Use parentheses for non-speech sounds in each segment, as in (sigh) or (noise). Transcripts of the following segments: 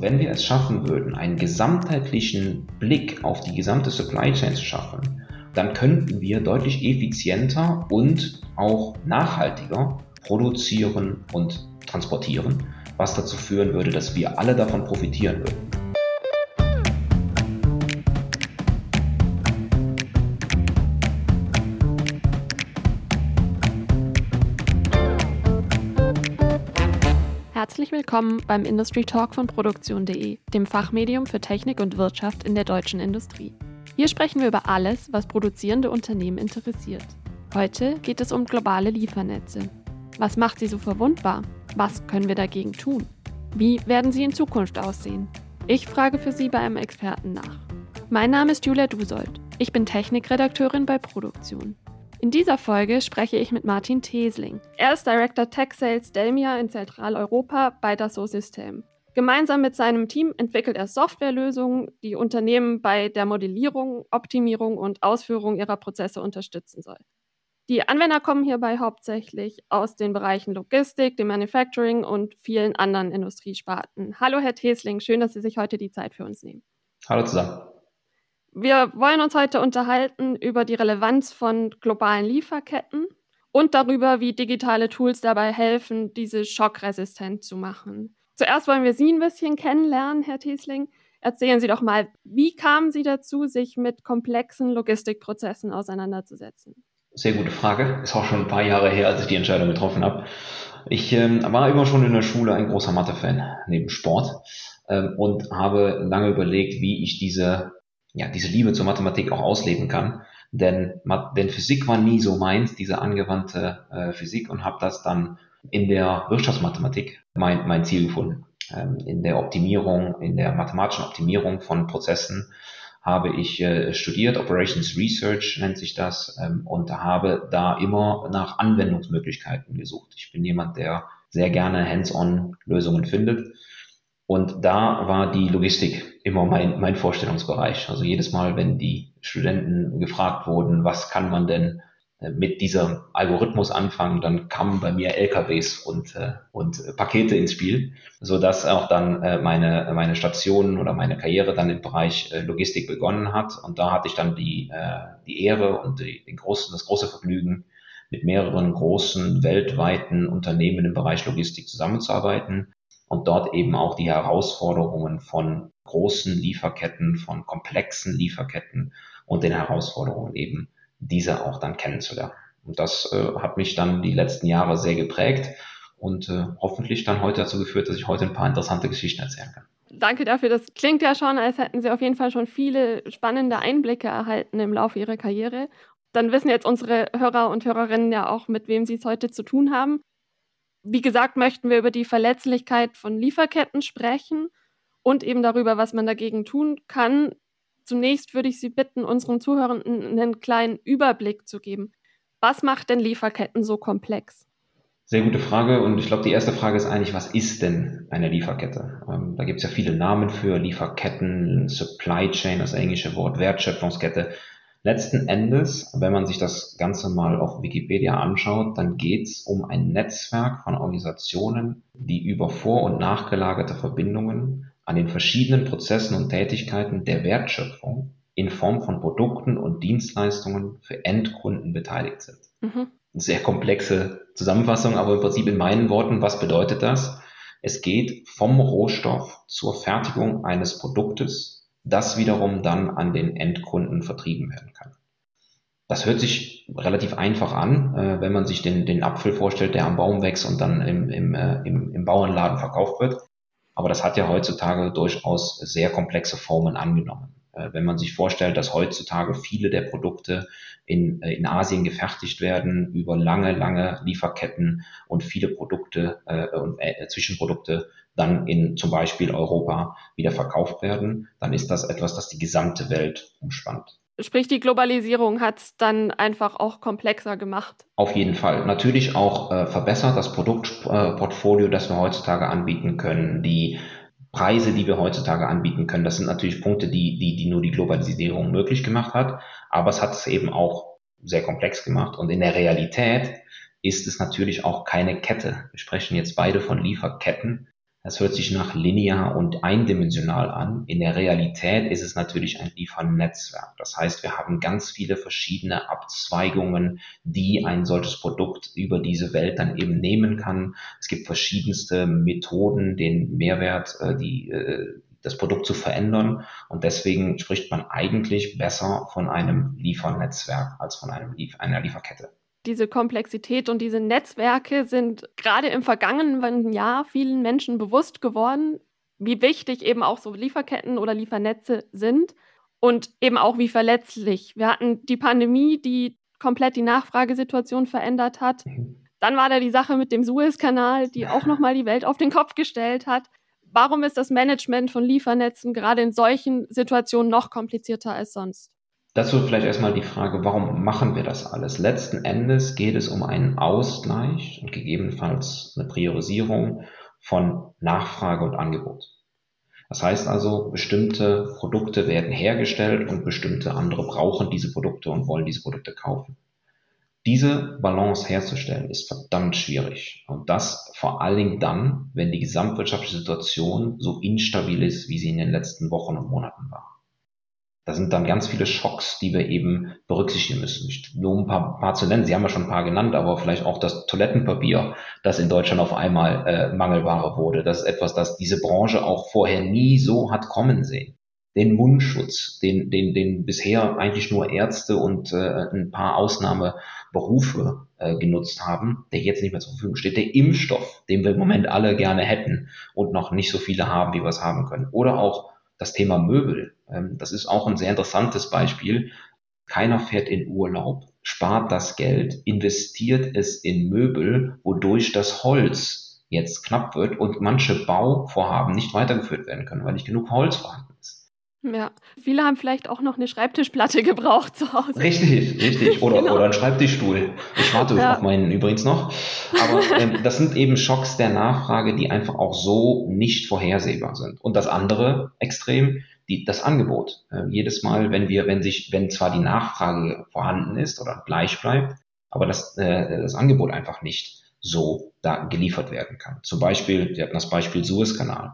Wenn wir es schaffen würden, einen gesamtheitlichen Blick auf die gesamte Supply Chain zu schaffen, dann könnten wir deutlich effizienter und auch nachhaltiger produzieren und transportieren, was dazu führen würde, dass wir alle davon profitieren würden. Willkommen beim Industry Talk von Produktion.de, dem Fachmedium für Technik und Wirtschaft in der deutschen Industrie. Hier sprechen wir über alles, was produzierende Unternehmen interessiert. Heute geht es um globale Liefernetze. Was macht sie so verwundbar? Was können wir dagegen tun? Wie werden sie in Zukunft aussehen? Ich frage für Sie bei einem Experten nach. Mein Name ist Julia Dusold. Ich bin Technikredakteurin bei Produktion. In dieser Folge spreche ich mit Martin Tesling. Er ist Director Tech Sales Delmia in Zentraleuropa bei Dassault System. Gemeinsam mit seinem Team entwickelt er Softwarelösungen, die Unternehmen bei der Modellierung, Optimierung und Ausführung ihrer Prozesse unterstützen soll. Die Anwender kommen hierbei hauptsächlich aus den Bereichen Logistik, dem Manufacturing und vielen anderen Industriesparten. Hallo, Herr Tesling, schön, dass Sie sich heute die Zeit für uns nehmen. Hallo zusammen. Wir wollen uns heute unterhalten über die Relevanz von globalen Lieferketten und darüber, wie digitale Tools dabei helfen, diese schockresistent zu machen. Zuerst wollen wir Sie ein bisschen kennenlernen, Herr Thiesling. Erzählen Sie doch mal, wie kamen Sie dazu, sich mit komplexen Logistikprozessen auseinanderzusetzen? Sehr gute Frage. Ist auch schon ein paar Jahre her, als ich die Entscheidung getroffen habe. Ich ähm, war immer schon in der Schule ein großer Mathe-Fan neben Sport ähm, und habe lange überlegt, wie ich diese ja, diese Liebe zur Mathematik auch ausleben kann. Denn, denn Physik war nie so meins, diese angewandte äh, Physik, und habe das dann in der Wirtschaftsmathematik mein, mein Ziel gefunden. Ähm, in der Optimierung, in der mathematischen Optimierung von Prozessen habe ich äh, studiert, Operations Research nennt sich das, ähm, und habe da immer nach Anwendungsmöglichkeiten gesucht. Ich bin jemand, der sehr gerne Hands-on Lösungen findet und da war die Logistik immer mein, mein Vorstellungsbereich. Also jedes Mal, wenn die Studenten gefragt wurden, was kann man denn äh, mit diesem Algorithmus anfangen, dann kamen bei mir LKWs und, äh, und Pakete ins Spiel, so dass auch dann äh, meine, meine Station oder meine Karriere dann im Bereich Logistik begonnen hat. Und da hatte ich dann die, die Ehre und die, den großen, das große Vergnügen, mit mehreren großen weltweiten Unternehmen im Bereich Logistik zusammenzuarbeiten und dort eben auch die Herausforderungen von großen Lieferketten, von komplexen Lieferketten und den Herausforderungen eben diese auch dann kennenzulernen. Und das äh, hat mich dann die letzten Jahre sehr geprägt und äh, hoffentlich dann heute dazu geführt, dass ich heute ein paar interessante Geschichten erzählen kann. Danke dafür. Das klingt ja schon, als hätten Sie auf jeden Fall schon viele spannende Einblicke erhalten im Laufe Ihrer Karriere. Dann wissen jetzt unsere Hörer und Hörerinnen ja auch, mit wem Sie es heute zu tun haben. Wie gesagt, möchten wir über die Verletzlichkeit von Lieferketten sprechen und eben darüber, was man dagegen tun kann. Zunächst würde ich Sie bitten, unseren Zuhörern einen kleinen Überblick zu geben. Was macht denn Lieferketten so komplex? Sehr gute Frage und ich glaube, die erste Frage ist eigentlich, was ist denn eine Lieferkette? Ähm, da gibt es ja viele Namen für Lieferketten, Supply Chain, das englische Wort, Wertschöpfungskette. Letzten Endes, wenn man sich das Ganze mal auf Wikipedia anschaut, dann geht es um ein Netzwerk von Organisationen, die über vor- und nachgelagerte Verbindungen an den verschiedenen Prozessen und Tätigkeiten der Wertschöpfung in Form von Produkten und Dienstleistungen für Endkunden beteiligt sind. Mhm. Sehr komplexe Zusammenfassung, aber im Prinzip in meinen Worten, was bedeutet das? Es geht vom Rohstoff zur Fertigung eines Produktes das wiederum dann an den Endkunden vertrieben werden kann. Das hört sich relativ einfach an, äh, wenn man sich den, den Apfel vorstellt, der am Baum wächst und dann im, im, äh, im, im Bauernladen verkauft wird. Aber das hat ja heutzutage durchaus sehr komplexe Formen angenommen. Äh, wenn man sich vorstellt, dass heutzutage viele der Produkte in, äh, in Asien gefertigt werden, über lange, lange Lieferketten und viele Produkte äh, und äh, Zwischenprodukte dann in zum Beispiel Europa wieder verkauft werden, dann ist das etwas, das die gesamte Welt umspannt. Sprich, die Globalisierung hat es dann einfach auch komplexer gemacht. Auf jeden Fall. Natürlich auch äh, verbessert das Produktportfolio, äh, das wir heutzutage anbieten können, die Preise, die wir heutzutage anbieten können. Das sind natürlich Punkte, die, die, die nur die Globalisierung möglich gemacht hat. Aber es hat es eben auch sehr komplex gemacht. Und in der Realität ist es natürlich auch keine Kette. Wir sprechen jetzt beide von Lieferketten. Das hört sich nach linear und eindimensional an. In der Realität ist es natürlich ein Liefernetzwerk. Das heißt, wir haben ganz viele verschiedene Abzweigungen, die ein solches Produkt über diese Welt dann eben nehmen kann. Es gibt verschiedenste Methoden, den Mehrwert, äh, die, äh, das Produkt zu verändern. Und deswegen spricht man eigentlich besser von einem Liefernetzwerk als von einem einer Lieferkette diese Komplexität und diese Netzwerke sind gerade im vergangenen Jahr vielen Menschen bewusst geworden, wie wichtig eben auch so Lieferketten oder Liefernetze sind und eben auch wie verletzlich. Wir hatten die Pandemie, die komplett die Nachfragesituation verändert hat. Mhm. Dann war da die Sache mit dem Suezkanal, die auch nochmal die Welt auf den Kopf gestellt hat. Warum ist das Management von Liefernetzen gerade in solchen Situationen noch komplizierter als sonst? Dazu vielleicht erstmal die Frage, warum machen wir das alles? Letzten Endes geht es um einen Ausgleich und gegebenenfalls eine Priorisierung von Nachfrage und Angebot. Das heißt also, bestimmte Produkte werden hergestellt und bestimmte andere brauchen diese Produkte und wollen diese Produkte kaufen. Diese Balance herzustellen ist verdammt schwierig. Und das vor allen Dingen dann, wenn die gesamtwirtschaftliche Situation so instabil ist, wie sie in den letzten Wochen und Monaten war. Da sind dann ganz viele Schocks, die wir eben berücksichtigen müssen. Nur ein paar, paar zu nennen, Sie haben ja schon ein paar genannt, aber vielleicht auch das Toilettenpapier, das in Deutschland auf einmal äh, Mangelware wurde. Das ist etwas, das diese Branche auch vorher nie so hat kommen sehen. Den Mundschutz, den, den, den bisher eigentlich nur Ärzte und äh, ein paar Ausnahmeberufe äh, genutzt haben, der jetzt nicht mehr zur Verfügung steht. Der Impfstoff, den wir im Moment alle gerne hätten und noch nicht so viele haben, wie wir es haben können. Oder auch das Thema Möbel. Ähm, das ist auch ein sehr interessantes Beispiel. Keiner fährt in Urlaub, spart das Geld, investiert es in Möbel, wodurch das Holz jetzt knapp wird und manche Bauvorhaben nicht weitergeführt werden können, weil nicht genug Holz vorhanden ist. Ja, viele haben vielleicht auch noch eine Schreibtischplatte (laughs) gebraucht zu Hause. Richtig, richtig. (laughs) Oder, genau. oder einen Schreibtischstuhl. Ich warte ja. auf meinen übrigens noch. Aber ähm, das sind eben Schocks der Nachfrage, die einfach auch so nicht vorhersehbar sind. Und das andere Extrem, die, das Angebot. Äh, jedes Mal, wenn wir, wenn sich, wenn zwar die Nachfrage vorhanden ist oder gleich bleibt, aber das, äh, das Angebot einfach nicht so da geliefert werden kann. Zum Beispiel, Sie hatten das Beispiel Suezkanal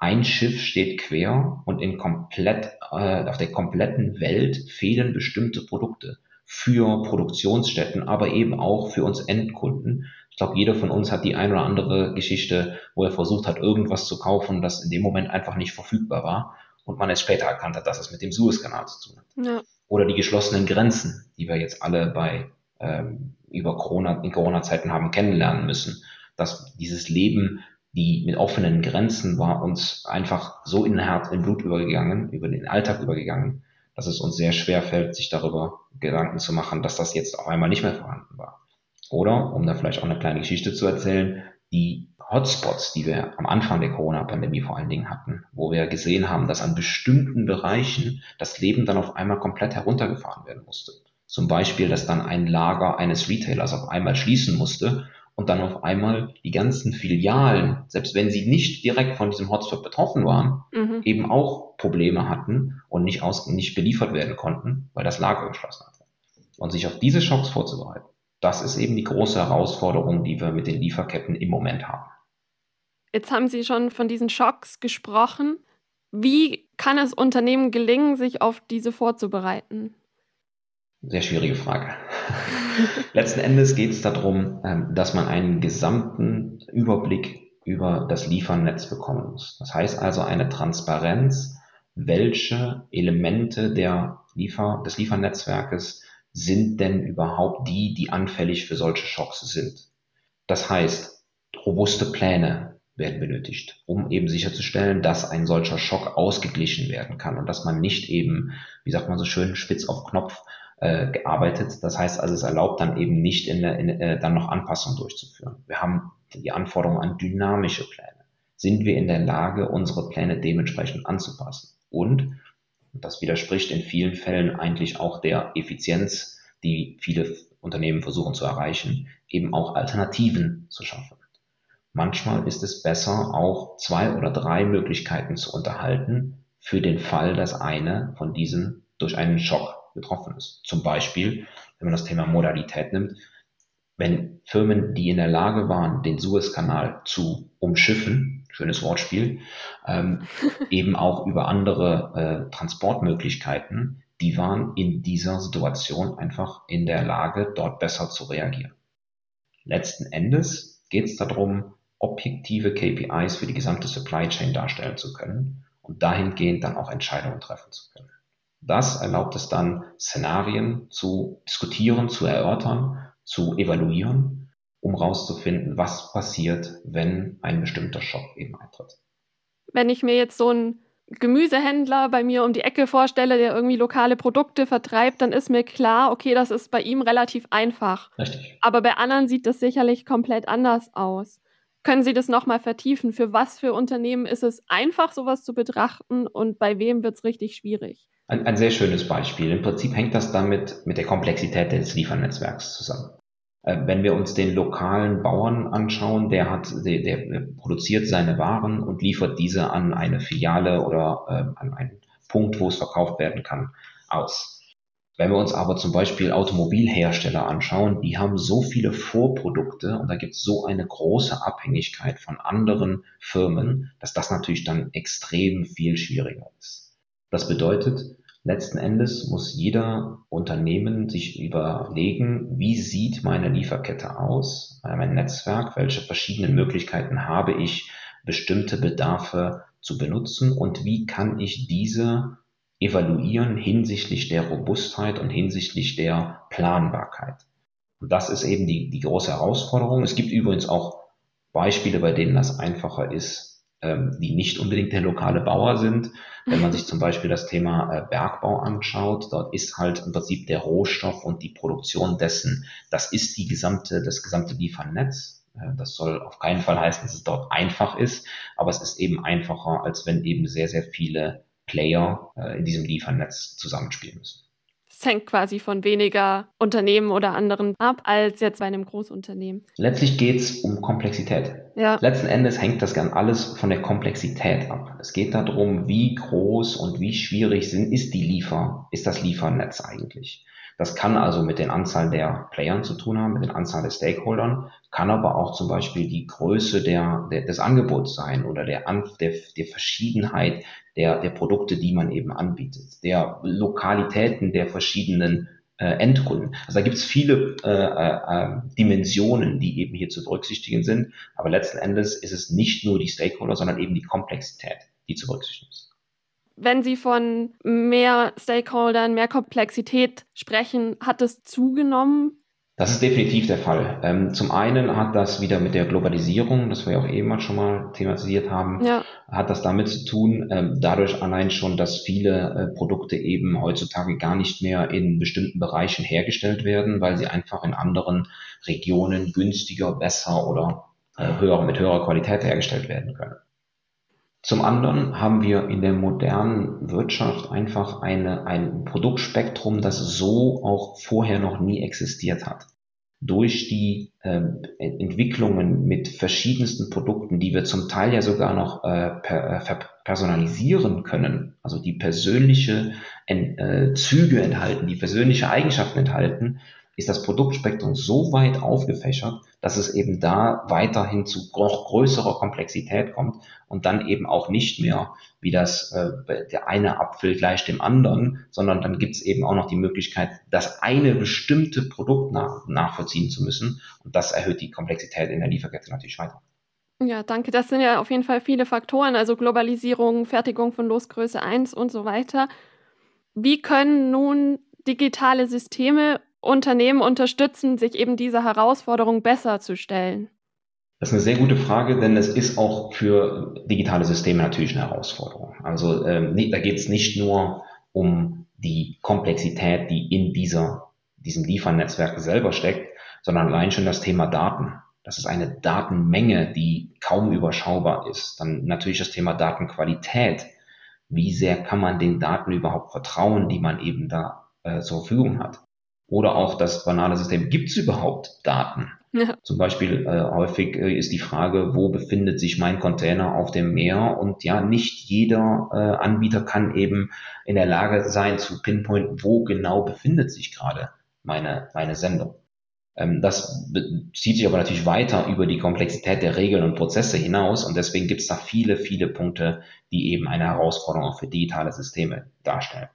ein Schiff steht quer und in komplett, äh, auf der kompletten Welt fehlen bestimmte Produkte für Produktionsstätten, aber eben auch für uns Endkunden. Ich glaube, jeder von uns hat die ein oder andere Geschichte, wo er versucht hat, irgendwas zu kaufen, das in dem Moment einfach nicht verfügbar war und man es später erkannt hat, dass es mit dem Suezkanal zu tun hat. Ja. Oder die geschlossenen Grenzen, die wir jetzt alle bei ähm, über Corona in Corona-Zeiten haben kennenlernen müssen, dass dieses Leben die mit offenen Grenzen war uns einfach so in Herz, in Blut übergegangen, über den Alltag übergegangen, dass es uns sehr schwer fällt, sich darüber Gedanken zu machen, dass das jetzt auf einmal nicht mehr vorhanden war. Oder, um da vielleicht auch eine kleine Geschichte zu erzählen, die Hotspots, die wir am Anfang der Corona-Pandemie vor allen Dingen hatten, wo wir gesehen haben, dass an bestimmten Bereichen das Leben dann auf einmal komplett heruntergefahren werden musste. Zum Beispiel, dass dann ein Lager eines Retailers auf einmal schließen musste und dann auf einmal die ganzen Filialen, selbst wenn sie nicht direkt von diesem Hotspot betroffen waren, mhm. eben auch Probleme hatten und nicht, aus, nicht beliefert werden konnten, weil das Lager geschlossen hatte. Und sich auf diese Schocks vorzubereiten, das ist eben die große Herausforderung, die wir mit den Lieferketten im Moment haben. Jetzt haben Sie schon von diesen Schocks gesprochen. Wie kann es Unternehmen gelingen, sich auf diese vorzubereiten? Sehr schwierige Frage. (laughs) Letzten Endes geht es darum, ähm, dass man einen gesamten Überblick über das Liefernetz bekommen muss. Das heißt also eine Transparenz, welche Elemente der Liefer, des Liefernetzwerkes sind denn überhaupt die, die anfällig für solche Schocks sind. Das heißt, robuste Pläne werden benötigt, um eben sicherzustellen, dass ein solcher Schock ausgeglichen werden kann und dass man nicht eben, wie sagt man so schön, spitz auf Knopf äh, gearbeitet. Das heißt also, es erlaubt dann eben nicht in, in, äh, dann noch Anpassungen durchzuführen. Wir haben die Anforderung an dynamische Pläne. Sind wir in der Lage, unsere Pläne dementsprechend anzupassen? Und, das widerspricht in vielen Fällen eigentlich auch der Effizienz, die viele Unternehmen versuchen zu erreichen, eben auch Alternativen zu schaffen. Manchmal ist es besser, auch zwei oder drei Möglichkeiten zu unterhalten für den Fall, dass eine von diesen durch einen Schock betroffen ist. Zum Beispiel, wenn man das Thema Modalität nimmt, wenn Firmen, die in der Lage waren, den Suezkanal zu umschiffen, schönes Wortspiel, ähm, (laughs) eben auch über andere äh, Transportmöglichkeiten, die waren in dieser Situation einfach in der Lage, dort besser zu reagieren. Letzten Endes geht es darum, objektive KPIs für die gesamte Supply Chain darstellen zu können und dahingehend dann auch Entscheidungen treffen zu können. Das erlaubt es dann, Szenarien zu diskutieren, zu erörtern, zu evaluieren, um herauszufinden, was passiert, wenn ein bestimmter Schock eben eintritt. Wenn ich mir jetzt so einen Gemüsehändler bei mir um die Ecke vorstelle, der irgendwie lokale Produkte vertreibt, dann ist mir klar, okay, das ist bei ihm relativ einfach. Richtig. Aber bei anderen sieht das sicherlich komplett anders aus. Können Sie das nochmal vertiefen? Für was für Unternehmen ist es einfach, sowas zu betrachten und bei wem wird es richtig schwierig? Ein, ein sehr schönes Beispiel. Im Prinzip hängt das damit mit der Komplexität des Liefernetzwerks zusammen. Äh, wenn wir uns den lokalen Bauern anschauen, der hat, der, der produziert seine Waren und liefert diese an eine Filiale oder äh, an einen Punkt, wo es verkauft werden kann, aus. Wenn wir uns aber zum Beispiel Automobilhersteller anschauen, die haben so viele Vorprodukte und da gibt es so eine große Abhängigkeit von anderen Firmen, dass das natürlich dann extrem viel schwieriger ist. Das bedeutet, letzten Endes muss jeder Unternehmen sich überlegen, wie sieht meine Lieferkette aus, mein Netzwerk, welche verschiedenen Möglichkeiten habe ich, bestimmte Bedarfe zu benutzen und wie kann ich diese evaluieren hinsichtlich der Robustheit und hinsichtlich der Planbarkeit. Und das ist eben die, die große Herausforderung. Es gibt übrigens auch Beispiele, bei denen das einfacher ist, ähm, die nicht unbedingt der lokale Bauer sind. Wenn man sich zum Beispiel das Thema äh, Bergbau anschaut, dort ist halt im Prinzip der Rohstoff und die Produktion dessen, das ist die gesamte, das gesamte Liefernetz. Äh, das soll auf keinen Fall heißen, dass es dort einfach ist, aber es ist eben einfacher, als wenn eben sehr, sehr viele Player äh, in diesem Liefernetz zusammenspielen müssen. Es hängt quasi von weniger Unternehmen oder anderen ab, als jetzt bei einem Großunternehmen. Letztlich geht es um Komplexität. Ja. Letzten Endes hängt das gern alles von der Komplexität ab. Es geht darum, wie groß und wie schwierig sind, ist die Liefer, ist das Liefernetz eigentlich. Das kann also mit den Anzahl der Playern zu tun haben, mit den Anzahl der Stakeholdern, kann aber auch zum Beispiel die Größe der, der des Angebots sein oder der, der, der Verschiedenheit der, der Produkte, die man eben anbietet, der Lokalitäten der verschiedenen äh, Endkunden. Also da gibt es viele äh, äh, Dimensionen, die eben hier zu berücksichtigen sind. Aber letzten Endes ist es nicht nur die Stakeholder, sondern eben die Komplexität, die zu berücksichtigen ist wenn Sie von mehr Stakeholdern, mehr Komplexität sprechen, hat es zugenommen? Das ist definitiv der Fall. Ähm, zum einen hat das wieder mit der Globalisierung, das wir ja auch eben schon mal thematisiert haben, ja. hat das damit zu tun, ähm, dadurch allein schon, dass viele äh, Produkte eben heutzutage gar nicht mehr in bestimmten Bereichen hergestellt werden, weil sie einfach in anderen Regionen günstiger, besser oder äh, höher, mit höherer Qualität hergestellt werden können. Zum anderen haben wir in der modernen Wirtschaft einfach eine, ein Produktspektrum, das so auch vorher noch nie existiert hat. Durch die äh, Entwicklungen mit verschiedensten Produkten, die wir zum Teil ja sogar noch äh, per, äh, personalisieren können, also die persönliche äh, Züge enthalten, die persönliche Eigenschaften enthalten, ist das Produktspektrum so weit aufgefächert, dass es eben da weiterhin zu noch größerer Komplexität kommt und dann eben auch nicht mehr wie das äh, der eine Apfel gleich dem anderen, sondern dann gibt es eben auch noch die Möglichkeit, das eine bestimmte Produkt nach, nachvollziehen zu müssen und das erhöht die Komplexität in der Lieferkette natürlich weiter. Ja, danke. Das sind ja auf jeden Fall viele Faktoren, also Globalisierung, Fertigung von Losgröße 1 und so weiter. Wie können nun digitale Systeme Unternehmen unterstützen, sich eben dieser Herausforderung besser zu stellen? Das ist eine sehr gute Frage, denn es ist auch für digitale Systeme natürlich eine Herausforderung. Also ähm, da geht es nicht nur um die Komplexität, die in dieser, diesem Liefernetzwerk selber steckt, sondern allein schon das Thema Daten. Das ist eine Datenmenge, die kaum überschaubar ist. Dann natürlich das Thema Datenqualität. Wie sehr kann man den Daten überhaupt vertrauen, die man eben da äh, zur Verfügung hat? Oder auch das banale System, gibt es überhaupt Daten? Ja. Zum Beispiel äh, häufig äh, ist die Frage, wo befindet sich mein Container auf dem Meer? Und ja, nicht jeder äh, Anbieter kann eben in der Lage sein zu pinpointen, wo genau befindet sich gerade meine, meine Sendung. Ähm, das zieht sich aber natürlich weiter über die Komplexität der Regeln und Prozesse hinaus und deswegen gibt es da viele, viele Punkte, die eben eine Herausforderung auch für digitale Systeme darstellen.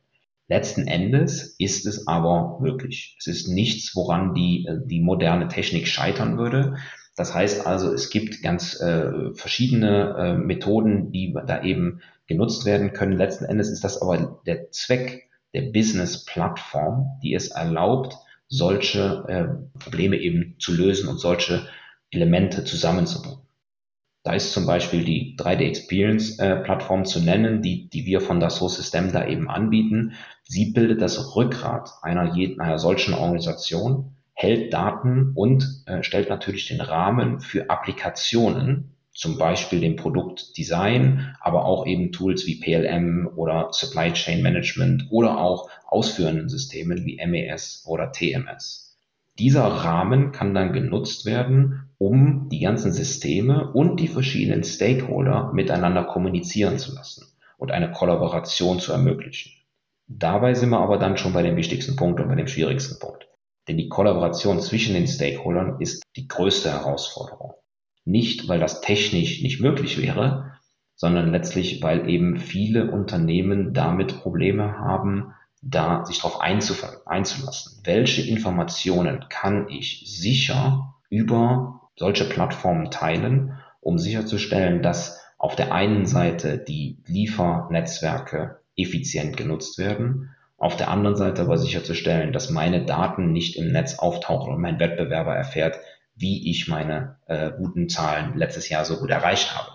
Letzten Endes ist es aber möglich. Es ist nichts, woran die, äh, die moderne Technik scheitern würde. Das heißt also, es gibt ganz äh, verschiedene äh, Methoden, die da eben genutzt werden können. Letzten Endes ist das aber der Zweck der Business-Plattform, die es erlaubt, solche äh, Probleme eben zu lösen und solche Elemente zusammenzubringen. Da ist zum Beispiel die 3D Experience äh, Plattform zu nennen, die, die wir von Dassault System da eben anbieten. Sie bildet das Rückgrat einer, jeden, einer solchen Organisation, hält Daten und äh, stellt natürlich den Rahmen für Applikationen, zum Beispiel dem Produktdesign, aber auch eben Tools wie PLM oder Supply Chain Management oder auch ausführenden Systemen wie MES oder TMS. Dieser Rahmen kann dann genutzt werden, um die ganzen Systeme und die verschiedenen Stakeholder miteinander kommunizieren zu lassen und eine Kollaboration zu ermöglichen. Dabei sind wir aber dann schon bei dem wichtigsten Punkt und bei dem schwierigsten Punkt. Denn die Kollaboration zwischen den Stakeholdern ist die größte Herausforderung. Nicht, weil das technisch nicht möglich wäre, sondern letztlich, weil eben viele Unternehmen damit Probleme haben, da sich darauf einzulassen. Welche Informationen kann ich sicher über solche Plattformen teilen, um sicherzustellen, dass auf der einen Seite die Liefernetzwerke effizient genutzt werden, auf der anderen Seite aber sicherzustellen, dass meine Daten nicht im Netz auftauchen und mein Wettbewerber erfährt, wie ich meine äh, guten Zahlen letztes Jahr so gut erreicht habe.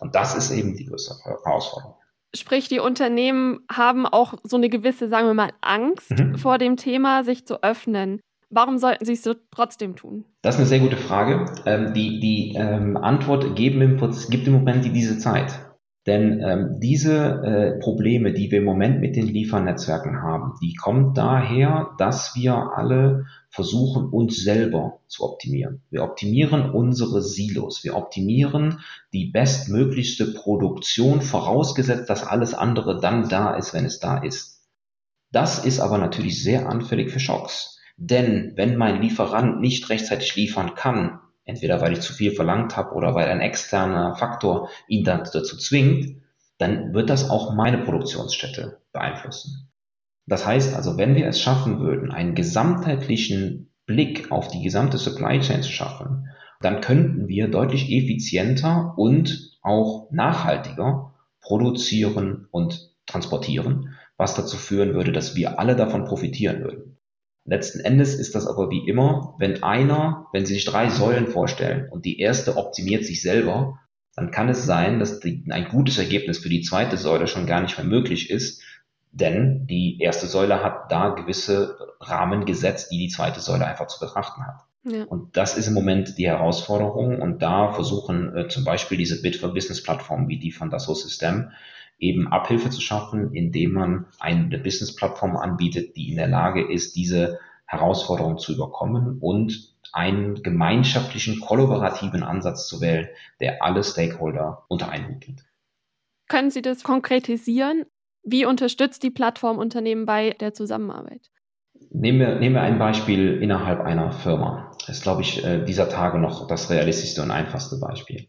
Und das ist eben die größte Herausforderung. Sprich, die Unternehmen haben auch so eine gewisse, sagen wir mal, Angst mhm. vor dem Thema, sich zu öffnen. Warum sollten sie es so trotzdem tun? Das ist eine sehr gute Frage. Ähm, die die ähm, Antwort geben im, gibt im Moment diese Zeit. Denn ähm, diese äh, Probleme, die wir im Moment mit den Liefernetzwerken haben, die kommen daher, dass wir alle versuchen, uns selber zu optimieren. Wir optimieren unsere Silos. Wir optimieren die bestmöglichste Produktion, vorausgesetzt, dass alles andere dann da ist, wenn es da ist. Das ist aber natürlich sehr anfällig für Schocks. Denn wenn mein Lieferant nicht rechtzeitig liefern kann, entweder weil ich zu viel verlangt habe oder weil ein externer Faktor ihn dann dazu zwingt, dann wird das auch meine Produktionsstätte beeinflussen. Das heißt also, wenn wir es schaffen würden, einen gesamtheitlichen Blick auf die gesamte Supply Chain zu schaffen, dann könnten wir deutlich effizienter und auch nachhaltiger produzieren und transportieren, was dazu führen würde, dass wir alle davon profitieren würden. Letzten Endes ist das aber wie immer, wenn einer, wenn Sie sich drei Säulen vorstellen und die erste optimiert sich selber, dann kann es sein, dass die, ein gutes Ergebnis für die zweite Säule schon gar nicht mehr möglich ist, denn die erste Säule hat da gewisse Rahmen gesetzt, die die zweite Säule einfach zu betrachten hat. Ja. Und das ist im Moment die Herausforderung. Und da versuchen äh, zum Beispiel diese Bit for Business Plattformen wie die von Dassault System eben Abhilfe zu schaffen, indem man eine Business-Plattform anbietet, die in der Lage ist, diese Herausforderung zu überkommen und einen gemeinschaftlichen, kollaborativen Ansatz zu wählen, der alle Stakeholder unter einen Hut bringt. Können Sie das konkretisieren? Wie unterstützt die Plattform Unternehmen bei der Zusammenarbeit? Nehmen wir, nehmen wir ein Beispiel innerhalb einer Firma. Das ist, glaube ich, äh, dieser Tage noch das realistischste und einfachste Beispiel.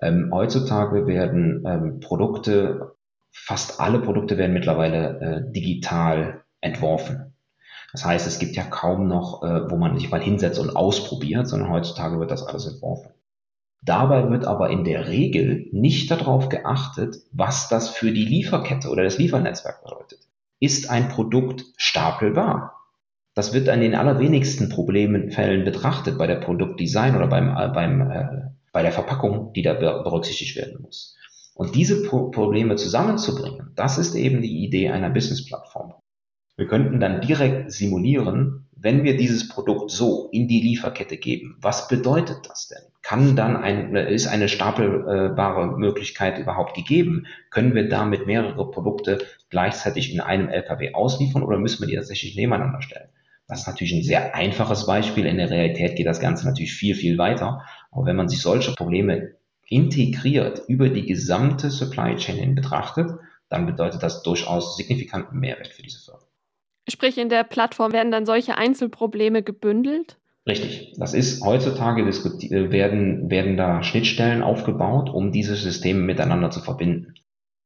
Ähm, heutzutage werden ähm, Produkte fast alle Produkte werden mittlerweile äh, digital entworfen. Das heißt, es gibt ja kaum noch, äh, wo man sich mal hinsetzt und ausprobiert, sondern heutzutage wird das alles entworfen. Dabei wird aber in der Regel nicht darauf geachtet, was das für die Lieferkette oder das Liefernetzwerk bedeutet. Ist ein Produkt stapelbar? Das wird an den allerwenigsten Problemfällen betrachtet bei der Produktdesign oder beim, äh, beim, äh, bei der Verpackung, die da berücksichtigt werden muss. Und diese Pro Probleme zusammenzubringen, das ist eben die Idee einer Business-Plattform. Wir könnten dann direkt simulieren, wenn wir dieses Produkt so in die Lieferkette geben, was bedeutet das denn? Kann dann ein, ist eine stapelbare Möglichkeit überhaupt gegeben? Können wir damit mehrere Produkte gleichzeitig in einem LKW ausliefern oder müssen wir die tatsächlich nebeneinander stellen? Das ist natürlich ein sehr einfaches Beispiel. In der Realität geht das Ganze natürlich viel, viel weiter. Aber wenn man sich solche Probleme integriert über die gesamte Supply Chain hin betrachtet, dann bedeutet das durchaus signifikanten Mehrwert für diese Firma. Sprich, in der Plattform werden dann solche Einzelprobleme gebündelt Richtig. Das ist heutzutage äh, werden, werden da Schnittstellen aufgebaut, um diese Systeme miteinander zu verbinden.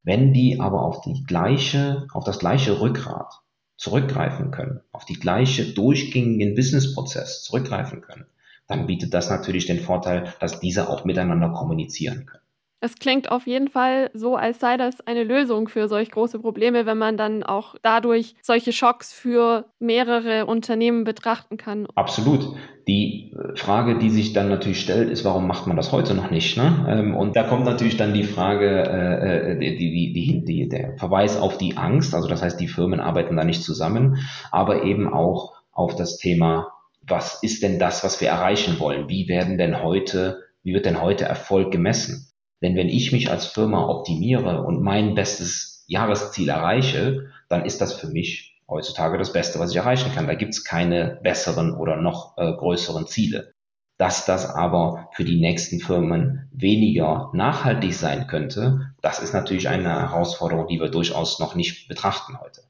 Wenn die aber auf die gleiche, auf das gleiche Rückgrat zurückgreifen können, auf die gleiche durchgängigen Businessprozess zurückgreifen können, dann bietet das natürlich den Vorteil, dass diese auch miteinander kommunizieren können. Es klingt auf jeden Fall so, als sei das eine Lösung für solch große Probleme, wenn man dann auch dadurch solche Schocks für mehrere Unternehmen betrachten kann. Absolut. Die äh, Frage, die sich dann natürlich stellt, ist, warum macht man das heute noch nicht? Ne? Ähm, und da kommt natürlich dann die Frage, äh, äh, die, die, die, die, der Verweis auf die Angst. Also das heißt, die Firmen arbeiten da nicht zusammen, aber eben auch auf das Thema, was ist denn das, was wir erreichen wollen? Wie werden denn heute, wie wird denn heute Erfolg gemessen? Denn wenn ich mich als Firma optimiere und mein bestes Jahresziel erreiche, dann ist das für mich heutzutage das Beste, was ich erreichen kann. Da gibt's keine besseren oder noch äh, größeren Ziele. Dass das aber für die nächsten Firmen weniger nachhaltig sein könnte, das ist natürlich eine Herausforderung, die wir durchaus noch nicht betrachten heute.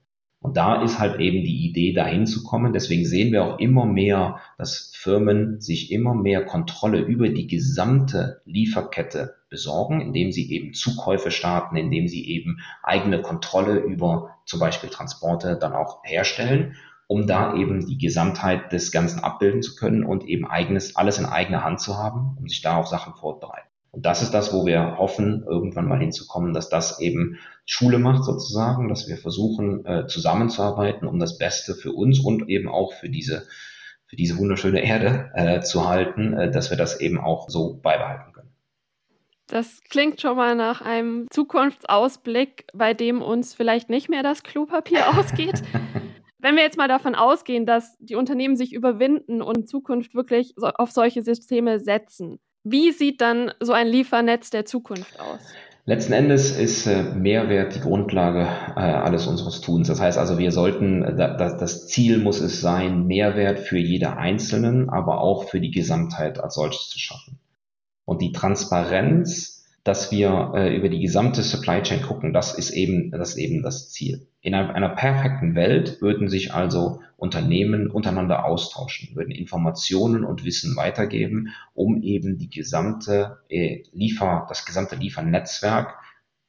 Und da ist halt eben die Idee, dahin zu kommen. Deswegen sehen wir auch immer mehr, dass Firmen sich immer mehr Kontrolle über die gesamte Lieferkette besorgen, indem sie eben Zukäufe starten, indem sie eben eigene Kontrolle über zum Beispiel Transporte dann auch herstellen, um da eben die Gesamtheit des Ganzen abbilden zu können und eben eigenes, alles in eigener Hand zu haben, um sich da auf Sachen vorzubereiten. Und das ist das, wo wir hoffen, irgendwann mal hinzukommen, dass das eben Schule macht sozusagen, dass wir versuchen, äh, zusammenzuarbeiten, um das Beste für uns und eben auch für diese, für diese wunderschöne Erde äh, zu halten, äh, dass wir das eben auch so beibehalten können. Das klingt schon mal nach einem Zukunftsausblick, bei dem uns vielleicht nicht mehr das Klopapier (laughs) ausgeht. Wenn wir jetzt mal davon ausgehen, dass die Unternehmen sich überwinden und in Zukunft wirklich auf solche Systeme setzen, wie sieht dann so ein Liefernetz der Zukunft aus? Letzten Endes ist äh, Mehrwert die Grundlage äh, alles unseres Tuns. Das heißt also, wir sollten, äh, das Ziel muss es sein, Mehrwert für jede Einzelnen, aber auch für die Gesamtheit als solches zu schaffen. Und die Transparenz dass wir äh, über die gesamte Supply Chain gucken. Das ist eben, das ist eben das Ziel. In einer, einer perfekten Welt würden sich also Unternehmen untereinander austauschen, würden Informationen und Wissen weitergeben, um eben die gesamte äh, Liefer, das gesamte Liefernetzwerk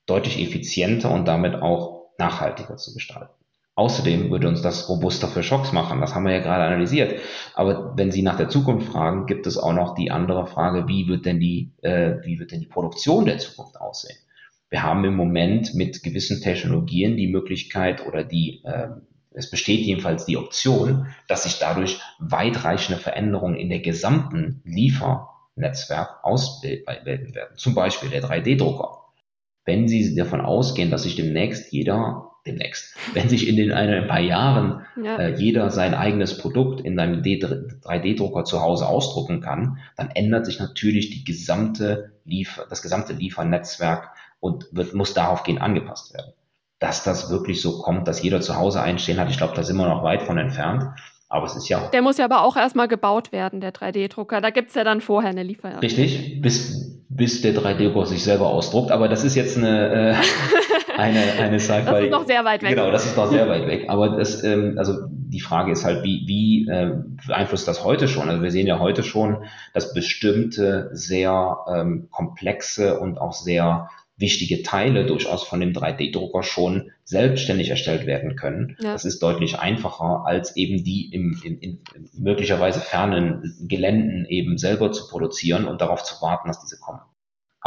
deutlich effizienter und damit auch nachhaltiger zu gestalten. Außerdem würde uns das robuster für Schocks machen. Das haben wir ja gerade analysiert. Aber wenn Sie nach der Zukunft fragen, gibt es auch noch die andere Frage, wie wird denn die, äh, wie wird denn die Produktion der Zukunft aussehen? Wir haben im Moment mit gewissen Technologien die Möglichkeit oder die, äh, es besteht jedenfalls die Option, dass sich dadurch weitreichende Veränderungen in der gesamten Liefernetzwerk ausbilden werden. Zum Beispiel der 3D-Drucker. Wenn Sie davon ausgehen, dass sich demnächst jeder demnächst. Wenn sich in den ein paar Jahren ja. äh, jeder sein eigenes Produkt in einem 3D-Drucker zu Hause ausdrucken kann, dann ändert sich natürlich die gesamte Liefer, das gesamte Liefernetzwerk und wird, muss daraufgehend angepasst werden. Dass das wirklich so kommt, dass jeder zu Hause einstehen hat, ich glaube, da sind wir noch weit von entfernt. Aber es ist ja. Der muss ja aber auch erstmal gebaut werden, der 3D-Drucker. Da gibt es ja dann vorher eine Lieferung. Richtig, bis, bis der 3D-Drucker sich selber ausdruckt. Aber das ist jetzt eine, äh, eine, eine Sci-Fi. (laughs) Das ist noch sehr weit weg. Genau, das ist noch sehr weit weg. Aber das, ähm, also die Frage ist halt, wie, wie äh, beeinflusst das heute schon? Also wir sehen ja heute schon, dass bestimmte sehr ähm, komplexe und auch sehr wichtige Teile durchaus von dem 3D-Drucker schon selbstständig erstellt werden können. Ja. Das ist deutlich einfacher, als eben die im, in, in möglicherweise fernen Geländen eben selber zu produzieren und darauf zu warten, dass diese kommen.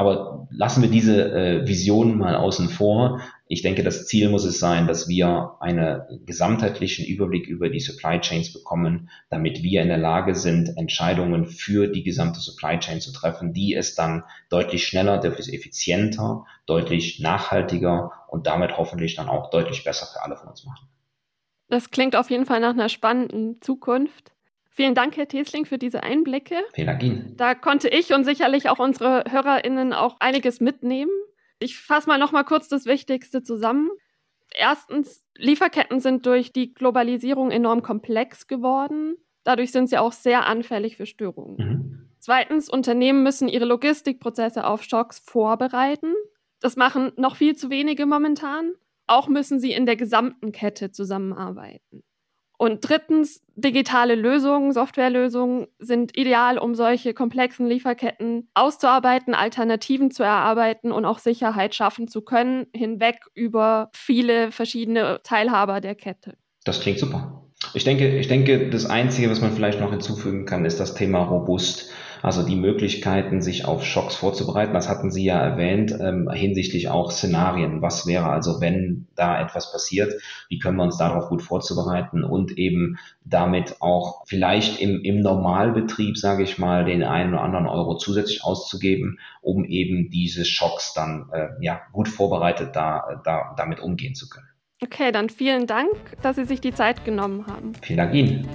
Aber lassen wir diese äh, Vision mal außen vor. Ich denke, das Ziel muss es sein, dass wir einen gesamtheitlichen Überblick über die Supply Chains bekommen, damit wir in der Lage sind, Entscheidungen für die gesamte Supply Chain zu treffen, die es dann deutlich schneller, deutlich effizienter, deutlich nachhaltiger und damit hoffentlich dann auch deutlich besser für alle von uns machen. Das klingt auf jeden Fall nach einer spannenden Zukunft. Vielen Dank, Herr Tesling, für diese Einblicke. Vielen Dank Ihnen. Da konnte ich und sicherlich auch unsere HörerInnen auch einiges mitnehmen. Ich fasse mal noch mal kurz das Wichtigste zusammen. Erstens, Lieferketten sind durch die Globalisierung enorm komplex geworden. Dadurch sind sie auch sehr anfällig für Störungen. Mhm. Zweitens, Unternehmen müssen ihre Logistikprozesse auf Schocks vorbereiten. Das machen noch viel zu wenige momentan. Auch müssen sie in der gesamten Kette zusammenarbeiten. Und drittens, digitale Lösungen, Softwarelösungen sind ideal, um solche komplexen Lieferketten auszuarbeiten, Alternativen zu erarbeiten und auch Sicherheit schaffen zu können, hinweg über viele verschiedene Teilhaber der Kette. Das klingt super. Ich denke, ich denke, das Einzige, was man vielleicht noch hinzufügen kann, ist das Thema robust. Also die Möglichkeiten, sich auf Schocks vorzubereiten. Das hatten Sie ja erwähnt, ähm, hinsichtlich auch Szenarien. Was wäre also, wenn da etwas passiert? Wie können wir uns darauf gut vorzubereiten und eben damit auch vielleicht im, im Normalbetrieb, sage ich mal, den einen oder anderen Euro zusätzlich auszugeben, um eben diese Schocks dann äh, ja gut vorbereitet da, da damit umgehen zu können. Okay, dann vielen Dank, dass Sie sich die Zeit genommen haben. Vielen Dank Ihnen.